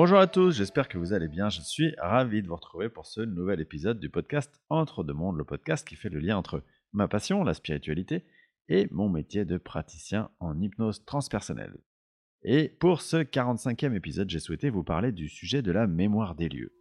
Bonjour à tous, j'espère que vous allez bien. Je suis ravi de vous retrouver pour ce nouvel épisode du podcast Entre deux mondes, le podcast qui fait le lien entre ma passion, la spiritualité, et mon métier de praticien en hypnose transpersonnelle. Et pour ce 45e épisode, j'ai souhaité vous parler du sujet de la mémoire des lieux.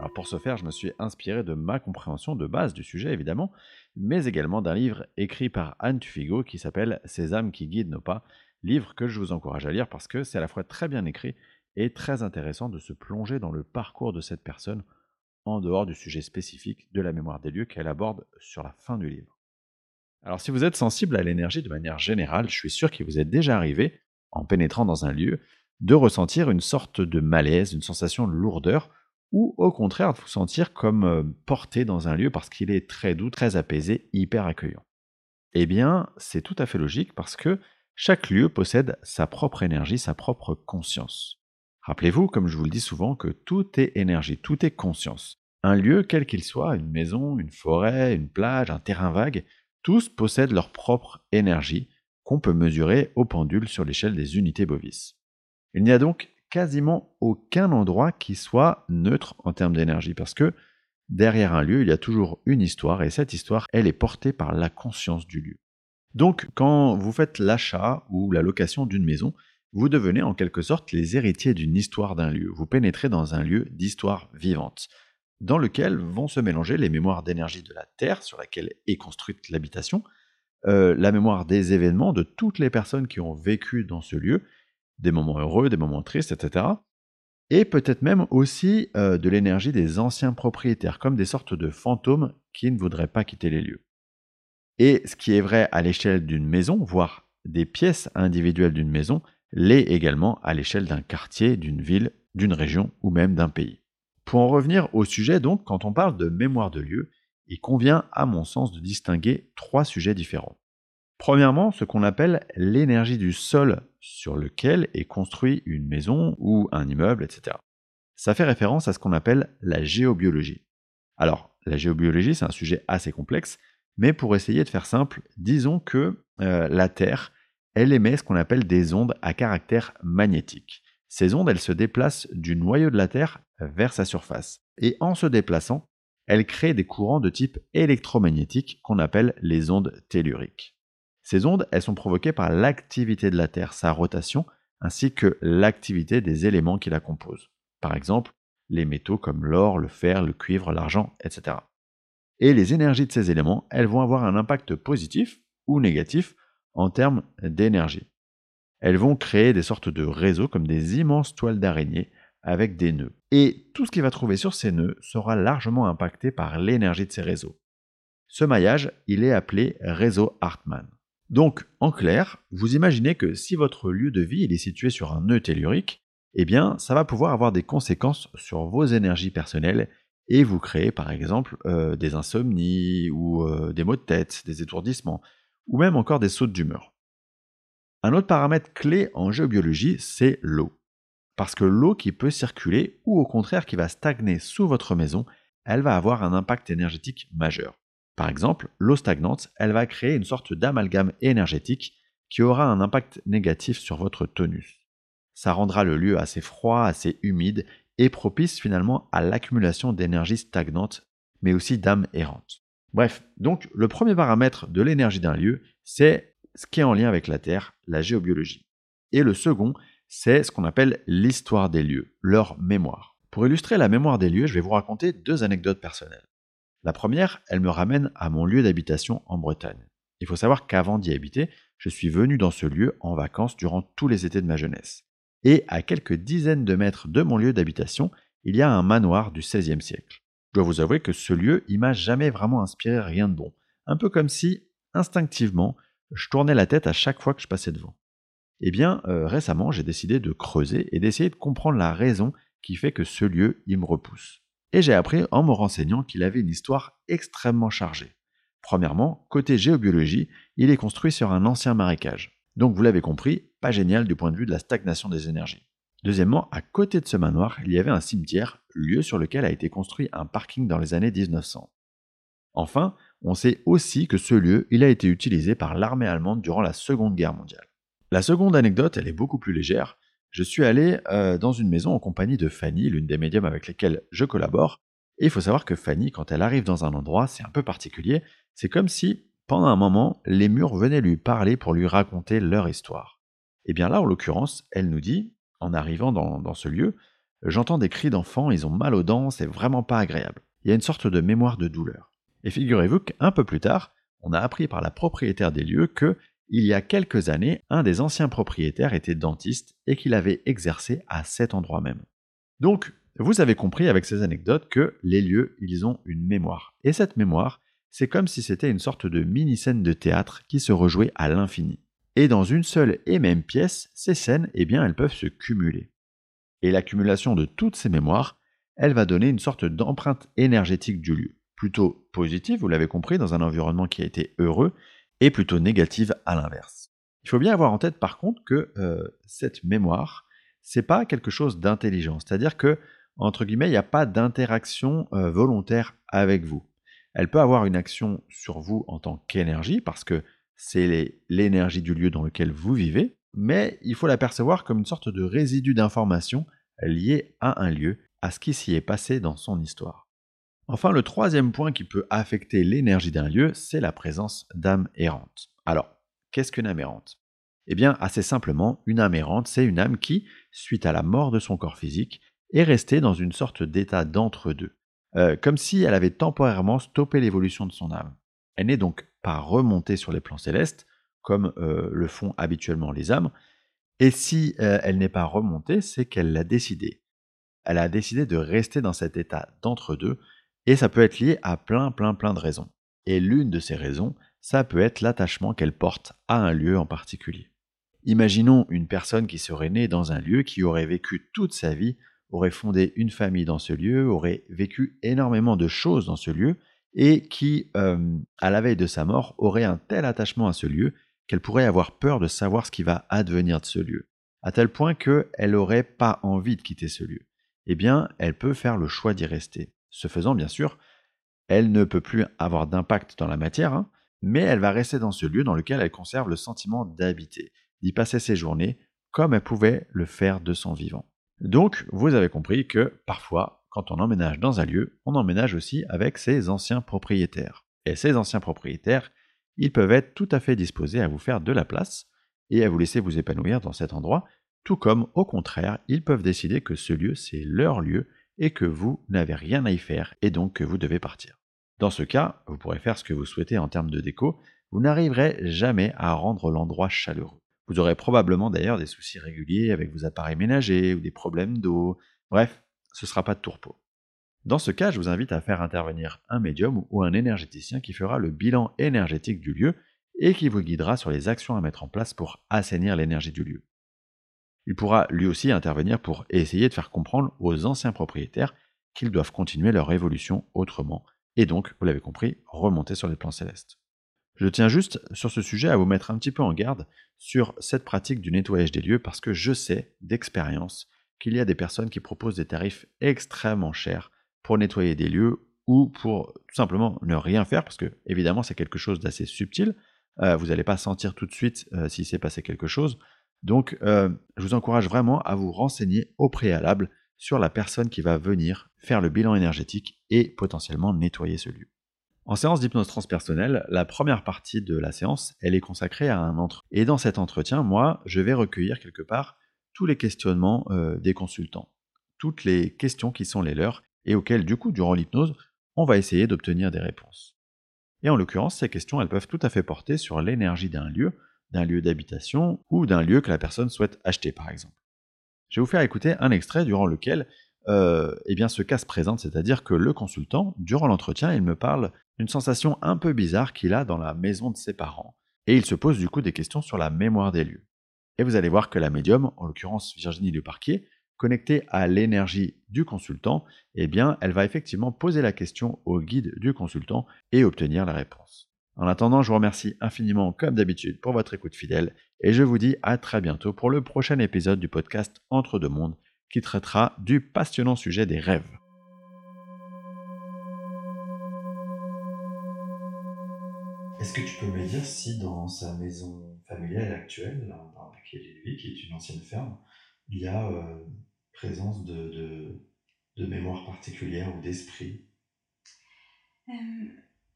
Alors pour ce faire, je me suis inspiré de ma compréhension de base du sujet, évidemment, mais également d'un livre écrit par Anne Tufigo qui s'appelle Ces âmes qui guident nos pas, livre que je vous encourage à lire parce que c'est à la fois très bien écrit et très intéressant de se plonger dans le parcours de cette personne en dehors du sujet spécifique de la mémoire des lieux qu'elle aborde sur la fin du livre. Alors si vous êtes sensible à l'énergie de manière générale, je suis sûr qu'il vous est déjà arrivé, en pénétrant dans un lieu, de ressentir une sorte de malaise, une sensation de lourdeur, ou au contraire de vous sentir comme euh, porté dans un lieu parce qu'il est très doux, très apaisé, hyper accueillant. Eh bien, c'est tout à fait logique parce que chaque lieu possède sa propre énergie, sa propre conscience. Rappelez-vous, comme je vous le dis souvent, que tout est énergie, tout est conscience. Un lieu, quel qu'il soit, une maison, une forêt, une plage, un terrain vague, tous possèdent leur propre énergie qu'on peut mesurer au pendule sur l'échelle des unités bovis. Il n'y a donc quasiment aucun endroit qui soit neutre en termes d'énergie, parce que derrière un lieu, il y a toujours une histoire, et cette histoire, elle est portée par la conscience du lieu. Donc, quand vous faites l'achat ou la location d'une maison, vous devenez en quelque sorte les héritiers d'une histoire d'un lieu. Vous pénétrez dans un lieu d'histoire vivante, dans lequel vont se mélanger les mémoires d'énergie de la Terre sur laquelle est construite l'habitation, euh, la mémoire des événements de toutes les personnes qui ont vécu dans ce lieu, des moments heureux, des moments tristes, etc. Et peut-être même aussi euh, de l'énergie des anciens propriétaires, comme des sortes de fantômes qui ne voudraient pas quitter les lieux. Et ce qui est vrai à l'échelle d'une maison, voire des pièces individuelles d'une maison, l'est également à l'échelle d'un quartier, d'une ville, d'une région ou même d'un pays. Pour en revenir au sujet, donc, quand on parle de mémoire de lieu, il convient à mon sens de distinguer trois sujets différents. Premièrement, ce qu'on appelle l'énergie du sol sur lequel est construit une maison ou un immeuble, etc. Ça fait référence à ce qu'on appelle la géobiologie. Alors, la géobiologie, c'est un sujet assez complexe, mais pour essayer de faire simple, disons que euh, la Terre, elle émet ce qu'on appelle des ondes à caractère magnétique. Ces ondes, elles se déplacent du noyau de la Terre vers sa surface. Et en se déplaçant, elles créent des courants de type électromagnétique qu'on appelle les ondes telluriques. Ces ondes, elles sont provoquées par l'activité de la Terre, sa rotation, ainsi que l'activité des éléments qui la composent. Par exemple, les métaux comme l'or, le fer, le cuivre, l'argent, etc. Et les énergies de ces éléments, elles vont avoir un impact positif ou négatif en termes d'énergie. Elles vont créer des sortes de réseaux comme des immenses toiles d'araignée avec des nœuds. Et tout ce qui va trouver sur ces nœuds sera largement impacté par l'énergie de ces réseaux. Ce maillage, il est appelé réseau Hartmann. Donc, en clair, vous imaginez que si votre lieu de vie est situé sur un nœud tellurique, eh bien, ça va pouvoir avoir des conséquences sur vos énergies personnelles et vous créer par exemple euh, des insomnies ou euh, des maux de tête, des étourdissements, ou même encore des sautes d'humeur. Un autre paramètre clé en géobiologie, c'est l'eau. Parce que l'eau qui peut circuler ou au contraire qui va stagner sous votre maison, elle va avoir un impact énergétique majeur. Par exemple, l'eau stagnante, elle va créer une sorte d'amalgame énergétique qui aura un impact négatif sur votre tonus. Ça rendra le lieu assez froid, assez humide et propice finalement à l'accumulation d'énergie stagnante, mais aussi d'âme errante. Bref, donc le premier paramètre de l'énergie d'un lieu, c'est ce qui est en lien avec la Terre, la géobiologie. Et le second, c'est ce qu'on appelle l'histoire des lieux, leur mémoire. Pour illustrer la mémoire des lieux, je vais vous raconter deux anecdotes personnelles. La première, elle me ramène à mon lieu d'habitation en Bretagne. Il faut savoir qu'avant d'y habiter, je suis venu dans ce lieu en vacances durant tous les étés de ma jeunesse. Et à quelques dizaines de mètres de mon lieu d'habitation, il y a un manoir du XVIe siècle. Je dois vous avouer que ce lieu, il m'a jamais vraiment inspiré rien de bon. Un peu comme si, instinctivement, je tournais la tête à chaque fois que je passais devant. Eh bien, euh, récemment, j'ai décidé de creuser et d'essayer de comprendre la raison qui fait que ce lieu, il me repousse. Et j'ai appris en me renseignant qu'il avait une histoire extrêmement chargée. Premièrement, côté géobiologie, il est construit sur un ancien marécage. Donc vous l'avez compris, pas génial du point de vue de la stagnation des énergies. Deuxièmement, à côté de ce manoir, il y avait un cimetière, lieu sur lequel a été construit un parking dans les années 1900. Enfin, on sait aussi que ce lieu, il a été utilisé par l'armée allemande durant la Seconde Guerre mondiale. La seconde anecdote, elle est beaucoup plus légère. Je suis allé euh, dans une maison en compagnie de Fanny, l'une des médiums avec lesquelles je collabore. Et il faut savoir que Fanny, quand elle arrive dans un endroit, c'est un peu particulier. C'est comme si, pendant un moment, les murs venaient lui parler pour lui raconter leur histoire. Et bien là, en l'occurrence, elle nous dit, en arrivant dans, dans ce lieu, j'entends des cris d'enfants, ils ont mal aux dents, c'est vraiment pas agréable. Il y a une sorte de mémoire de douleur. Et figurez-vous qu'un peu plus tard, on a appris par la propriétaire des lieux que, il y a quelques années, un des anciens propriétaires était dentiste et qu'il avait exercé à cet endroit même. Donc, vous avez compris avec ces anecdotes que les lieux, ils ont une mémoire. Et cette mémoire, c'est comme si c'était une sorte de mini-scène de théâtre qui se rejouait à l'infini. Et dans une seule et même pièce, ces scènes, eh bien, elles peuvent se cumuler. Et l'accumulation de toutes ces mémoires, elle va donner une sorte d'empreinte énergétique du lieu plutôt positive, vous l'avez compris, dans un environnement qui a été heureux, et plutôt négative à l'inverse. Il faut bien avoir en tête par contre que euh, cette mémoire, c'est pas quelque chose d'intelligent, c'est-à-dire que entre guillemets, il n'y a pas d'interaction euh, volontaire avec vous. Elle peut avoir une action sur vous en tant qu'énergie, parce que c'est l'énergie du lieu dans lequel vous vivez, mais il faut l'apercevoir comme une sorte de résidu d'information lié à un lieu, à ce qui s'y est passé dans son histoire. Enfin, le troisième point qui peut affecter l'énergie d'un lieu, c'est la présence d'âmes errantes. Alors, qu'est-ce qu'une âme errante? Eh bien, assez simplement, une âme errante, c'est une âme qui, suite à la mort de son corps physique, est restée dans une sorte d'état d'entre-deux, euh, comme si elle avait temporairement stoppé l'évolution de son âme. Elle n'est donc pas remontée sur les plans célestes, comme euh, le font habituellement les âmes, et si euh, elle n'est pas remontée, c'est qu'elle l'a décidé. Elle a décidé de rester dans cet état d'entre-deux, et ça peut être lié à plein, plein, plein de raisons. Et l'une de ces raisons, ça peut être l'attachement qu'elle porte à un lieu en particulier. Imaginons une personne qui serait née dans un lieu, qui aurait vécu toute sa vie, aurait fondé une famille dans ce lieu, aurait vécu énormément de choses dans ce lieu, et qui, euh, à la veille de sa mort, aurait un tel attachement à ce lieu qu'elle pourrait avoir peur de savoir ce qui va advenir de ce lieu, à tel point qu'elle n'aurait pas envie de quitter ce lieu. Eh bien, elle peut faire le choix d'y rester. Ce faisant, bien sûr, elle ne peut plus avoir d'impact dans la matière, hein, mais elle va rester dans ce lieu dans lequel elle conserve le sentiment d'habiter, d'y passer ses journées comme elle pouvait le faire de son vivant. Donc, vous avez compris que parfois, quand on emménage dans un lieu, on emménage aussi avec ses anciens propriétaires. Et ces anciens propriétaires, ils peuvent être tout à fait disposés à vous faire de la place et à vous laisser vous épanouir dans cet endroit, tout comme au contraire, ils peuvent décider que ce lieu, c'est leur lieu et que vous n'avez rien à y faire et donc que vous devez partir. Dans ce cas, vous pourrez faire ce que vous souhaitez en termes de déco, vous n'arriverez jamais à rendre l'endroit chaleureux. Vous aurez probablement d'ailleurs des soucis réguliers avec vos appareils ménagers ou des problèmes d'eau. Bref, ce ne sera pas de tourpeau. Dans ce cas, je vous invite à faire intervenir un médium ou un énergéticien qui fera le bilan énergétique du lieu et qui vous guidera sur les actions à mettre en place pour assainir l'énergie du lieu. Il pourra lui aussi intervenir pour essayer de faire comprendre aux anciens propriétaires qu'ils doivent continuer leur évolution autrement, et donc, vous l'avez compris, remonter sur les plans célestes. Je tiens juste sur ce sujet à vous mettre un petit peu en garde sur cette pratique du nettoyage des lieux parce que je sais d'expérience qu'il y a des personnes qui proposent des tarifs extrêmement chers pour nettoyer des lieux ou pour tout simplement ne rien faire parce que évidemment c'est quelque chose d'assez subtil. Euh, vous n'allez pas sentir tout de suite euh, s'il s'est passé quelque chose. Donc, euh, je vous encourage vraiment à vous renseigner au préalable sur la personne qui va venir faire le bilan énergétique et potentiellement nettoyer ce lieu. En séance d'hypnose transpersonnelle, la première partie de la séance, elle est consacrée à un entretien. Et dans cet entretien, moi, je vais recueillir quelque part tous les questionnements euh, des consultants, toutes les questions qui sont les leurs et auxquelles, du coup, durant l'hypnose, on va essayer d'obtenir des réponses. Et en l'occurrence, ces questions, elles peuvent tout à fait porter sur l'énergie d'un lieu, d'un lieu d'habitation ou d'un lieu que la personne souhaite acheter par exemple. Je vais vous faire écouter un extrait durant lequel euh, eh bien, ce cas se présente, c'est-à-dire que le consultant, durant l'entretien, il me parle d'une sensation un peu bizarre qu'il a dans la maison de ses parents, et il se pose du coup des questions sur la mémoire des lieux. Et vous allez voir que la médium, en l'occurrence Virginie Leparquier, connectée à l'énergie du consultant, eh bien, elle va effectivement poser la question au guide du consultant et obtenir la réponse. En attendant, je vous remercie infiniment comme d'habitude pour votre écoute fidèle et je vous dis à très bientôt pour le prochain épisode du podcast Entre deux mondes qui traitera du passionnant sujet des rêves. Est-ce que tu peux me dire si dans sa maison familiale actuelle, dans laquelle il vit, qui est une ancienne ferme, il y a euh, présence de, de, de mémoire particulière ou d'esprit Euh,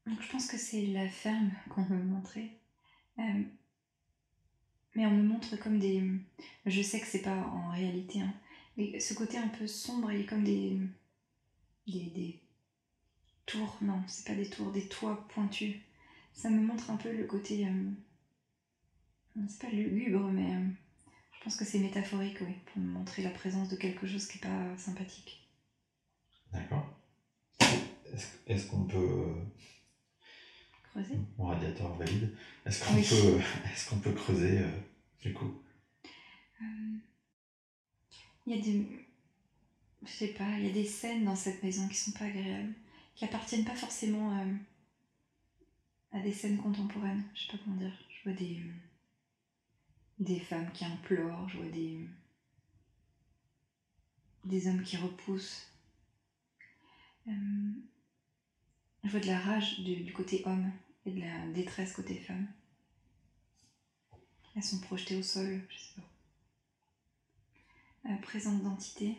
donc je pense que c'est la ferme qu'on veut me montrer. Euh, mais on me montre comme des. Je sais que c'est pas en réalité. hein, mais ce côté un peu sombre, il a comme des. Des, des tours. Non, c'est pas des tours, des toits pointus. Ça me montre un peu le côté. euh, c'est pas lugubre, mais. euh, je pense que c'est métaphorique, oui, pour me montrer la présence de quelque chose qui est pas sympathique. D'accord. Est-ce est-ce qu'on peut. Euh, Creuser Mon radiateur valide. Est-ce qu'on Oui. peut, est qu'on peut creuser euh, du coup? Euh, Il y a des. Je sais pas, il y a des scènes dans cette maison qui sont pas agréables, qui appartiennent pas forcément euh, à des scènes contemporaines. Je sais pas comment dire. Je vois des. des femmes qui implorent, je vois des. des hommes qui repoussent. Euh, je vois de la rage du, du côté homme et de la détresse côté femme. Elles sont projetées au sol, je sais pas. Euh, présence d'entité.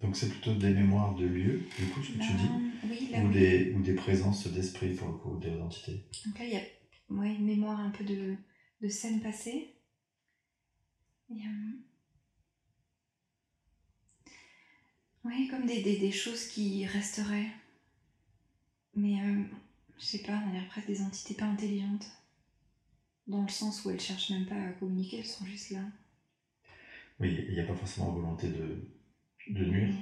Donc c'est plutôt des mémoires de lieux, du coup, ce que tu dis? Oui, là, ou oui. des, ou des présences d'esprit pour le coup, des identités? Donc là, il y a ouais, une mémoire un peu de, de scènes passées. Et, euh, ouais, comme des, des, des choses qui resteraient. Mais euh, je sais pas, on dirait presque des entités pas intelligentes. Dans le sens où elles cherchent même pas à communiquer, elles sont juste là. Oui, il n'y a pas forcément volonté de, de nuire.